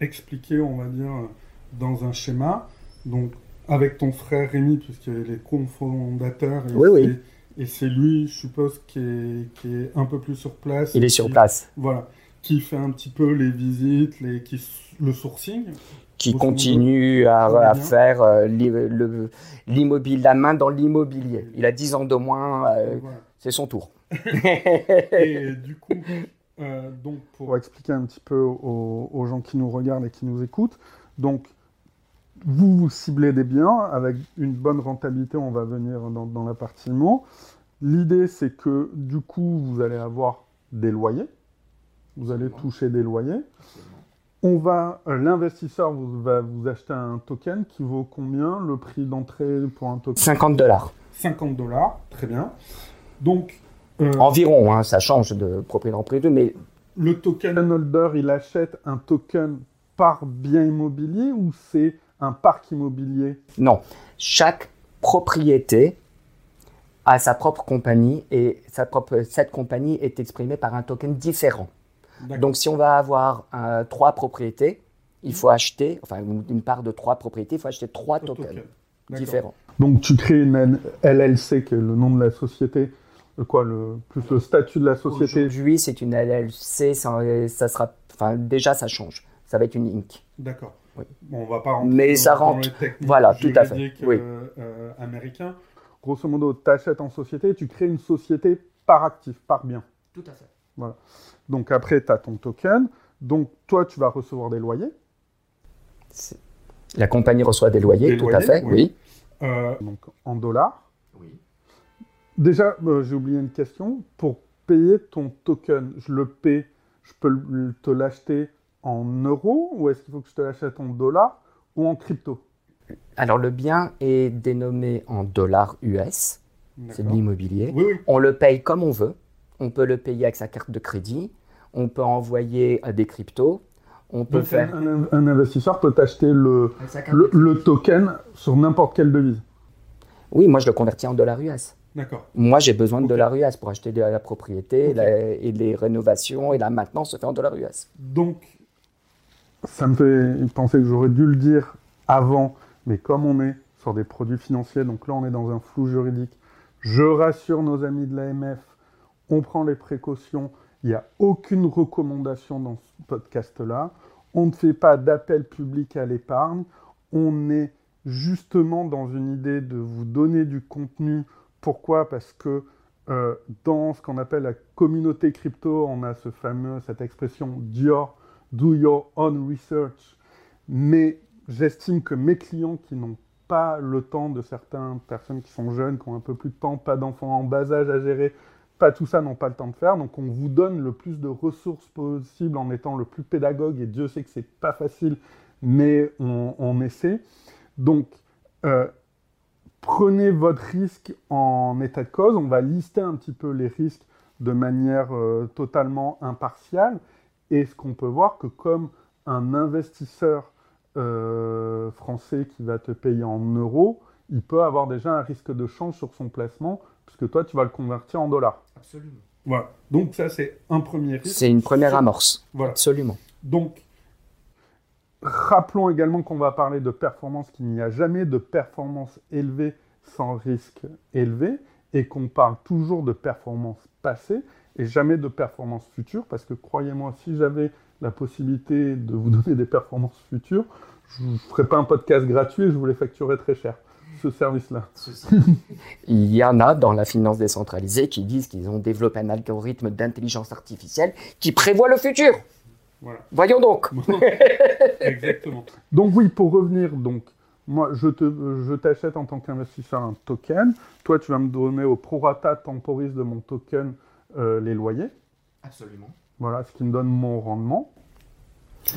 expliquer, on va dire, dans un schéma. Donc, avec ton frère Rémi, puisqu'il est les cofondateurs. Oui, oui. Et c'est lui, je suppose, qui est, qui est, un peu plus sur place. Il est sur place. Voilà. Qui fait un petit peu les visites, les, qui, le sourcing. Qui continue à, à faire euh, l'immobilier, la main dans l'immobilier. Il a 10 ans de moins, euh, c'est son tour. et du coup, euh, donc pour expliquer un petit peu aux, aux, gens qui nous regardent et qui nous écoutent, donc vous, vous ciblez des biens avec une bonne rentabilité, on va venir dans, dans la partie mot. L'idée, c'est que du coup, vous allez avoir des loyers, vous allez toucher des loyers. On va, l'investisseur va vous acheter un token qui vaut combien? Le prix d'entrée pour un token? 50 dollars. 50 dollars, très bien. Donc euh, environ, hein, ça change de propriété en propriété, mais le token holder, il achète un token par bien immobilier ou c'est un parc immobilier? Non, chaque propriété a sa propre compagnie et sa propre, cette compagnie est exprimée par un token différent. Donc si on va avoir euh, trois propriétés, il faut acheter, enfin une part de trois propriétés, il faut acheter trois tokens différents. Donc tu crées une LLC, qui est le nom de la société, quoi, le, plus le statut de la société Aujourd'hui, c'est une LLC, ça, ça sera, enfin déjà ça change, ça va être une Inc. D'accord. Bon, on va pas rentrer Mais ça rentre. voilà, tout à fait. Oui. Euh, euh, américain. Grosso modo, tu achètes en société, tu crées une société par actif, par bien. Tout à fait. Voilà. Donc après, tu as ton token. Donc toi, tu vas recevoir des loyers. La compagnie reçoit des loyers, tout à fait, oui. Euh, donc en dollars. Oui. Déjà, j'ai oublié une question. Pour payer ton token, je le paie, je peux te l'acheter en euros ou est-ce qu'il faut que je te l'achète en dollars ou en crypto? Alors le bien est dénommé en dollars US, c'est de l'immobilier. Oui, oui. On le paye comme on veut. On peut le payer avec sa carte de crédit. On peut envoyer des cryptos. On peut faire... un, investisseur peut acheter le, le, token sur n'importe quelle devise. Oui, moi je le convertis en dollars US. Moi j'ai besoin de dollars US pour acheter de la propriété et les rénovations et la maintenance se fait en dollars US. Donc ça me fait penser que j'aurais dû le dire avant, mais comme on est sur des produits financiers, donc là on est dans un flou juridique, je rassure nos amis de l'AMF, on prend les précautions, il n'y a aucune recommandation dans ce podcast-là, on ne fait pas d'appel public à l'épargne, on est justement dans une idée de vous donner du contenu. Pourquoi? Parce que euh, dans ce qu'on appelle la communauté crypto, on a ce fameux, cette expression Dior, do your own research. Mais j'estime que mes clients qui n'ont pas le temps de certaines personnes qui sont jeunes, qui ont un peu plus de temps, pas d'enfants en bas âge à gérer, pas tout ça n'ont pas le temps de faire. Donc on vous donne le plus de ressources possible en étant le plus pédagogue. Et Dieu sait que c'est pas facile, mais on, essaie. Donc euh, prenez votre risque en état de cause. On va lister un petit peu les risques de manière euh, totalement impartiale. Et ce qu'on peut voir que comme un investisseur euh, français qui va te payer en euros, il peut avoir déjà un risque de change sur son placement, puisque toi, tu vas le convertir en dollars. Absolument. Voilà. Donc ça, c'est un premier risque. C'est une première amorce. Voilà. Absolument. Donc, rappelons également qu'on va parler de performance, qu'il n'y a jamais de performance élevée sans risque élevé, et qu'on parle toujours de performance passée et jamais de performance future, parce que croyez-moi, si j'avais la possibilité de vous donner des performances futures, je ne ferais pas un podcast gratuit et je vous les facturerais très cher, ce service-là. Il y en a dans la finance décentralisée qui disent qu'ils ont développé un algorithme d'intelligence artificielle qui prévoit le futur. Voilà. Voyons donc. Exactement. Donc oui, pour revenir, donc moi, je, te, je t'achète en tant qu'investisseur un token. Toi, tu vas me donner au prorata temporis de mon token euh, les loyers. Absolument. Voilà, ce qui me donne mon rendement.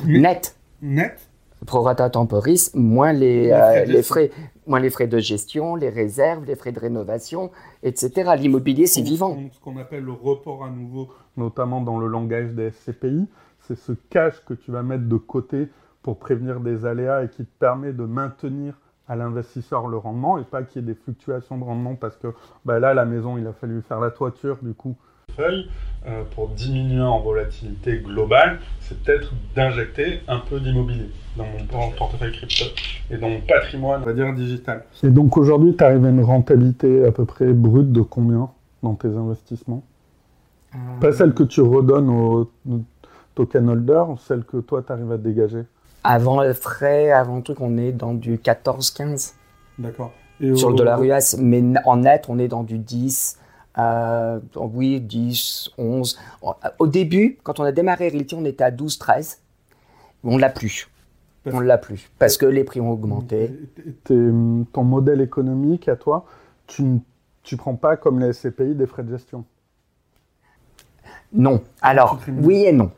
Net. Net. Prorata temporis, moins les, euh, les, frais, moins les frais de gestion, les réserves, les frais de rénovation, etc. L'immobilier, c'est vivant. Ce qu'on appelle le report à nouveau, notamment dans le langage des SCPI, c'est ce cash que tu vas mettre de côté pour prévenir des aléas et qui te permet de maintenir à l'investisseur le rendement et pas qu'il y ait des fluctuations de rendement parce que bah là, la maison, il a fallu faire la toiture, du coup, euh, pour diminuer en volatilité globale, c'est peut-être d'injecter un peu d'immobilier dans mon portefeuille crypto et dans mon patrimoine, on va dire, digital. Et donc aujourd'hui, tu arrives à une rentabilité à peu près brute de combien dans tes investissements? Euh, Pas celle que tu redonnes aux token holders, celle que toi, tu arrives à dégager Avant le frais, avant le truc, on est dans du 14-15. D'accord. Sur le dollar US, mais en net, on est dans du 10, euh, oui, 10, 11. Au début, quand on a démarré Realty, on était à 12, 13. On ne l'a plus. On l'a plus. Parce que les prix ont augmenté. ton modèle économique à toi, tu ne prends pas comme les SCPI des frais de gestion? Non. Alors, oui et non.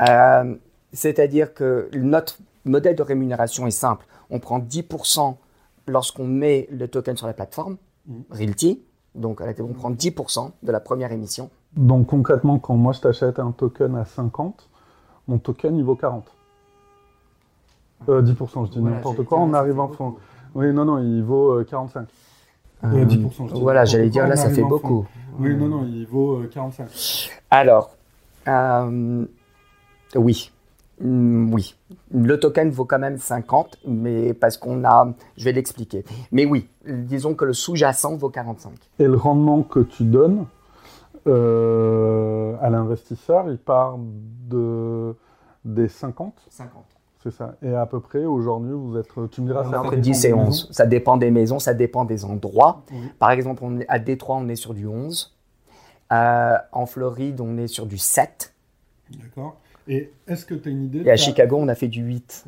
Euh, c'est-à-dire que notre modèle de rémunération est simple. On prend 10% lorsqu'on met le token sur la plateforme, mmh. Realty. Donc, on prend 10% de la première émission. Donc, concrètement, quand moi je t'achète un token à 50, mon token il vaut 40. 10%, euh, je dis n'importe quoi, en arrivant. Fond. Oui, non, non, il vaut 45. Euh, 10%, euh, voilà, j'allais dire, là, ça fait beaucoup. Oui, non, non, il vaut 45. Alors, oui. Mm, oui, le token vaut quand même 50, mais parce qu'on a, je vais l'expliquer. Mais oui, disons que le sous-jacent vaut 45. Et le rendement que tu donnes euh, à l'investisseur, il part de des 50 50. C'est ça. Et à peu près, aujourd'hui, vous êtes, tu me diras, c'est entre 10 et 11. Ça dépend des maisons, ça dépend des endroits. Par exemple, on à Détroit, on est sur du 11. Euh, en Floride, on est sur du 7. D'accord. Et est-ce que tu as une idée Et à Chicago, on a fait du 8.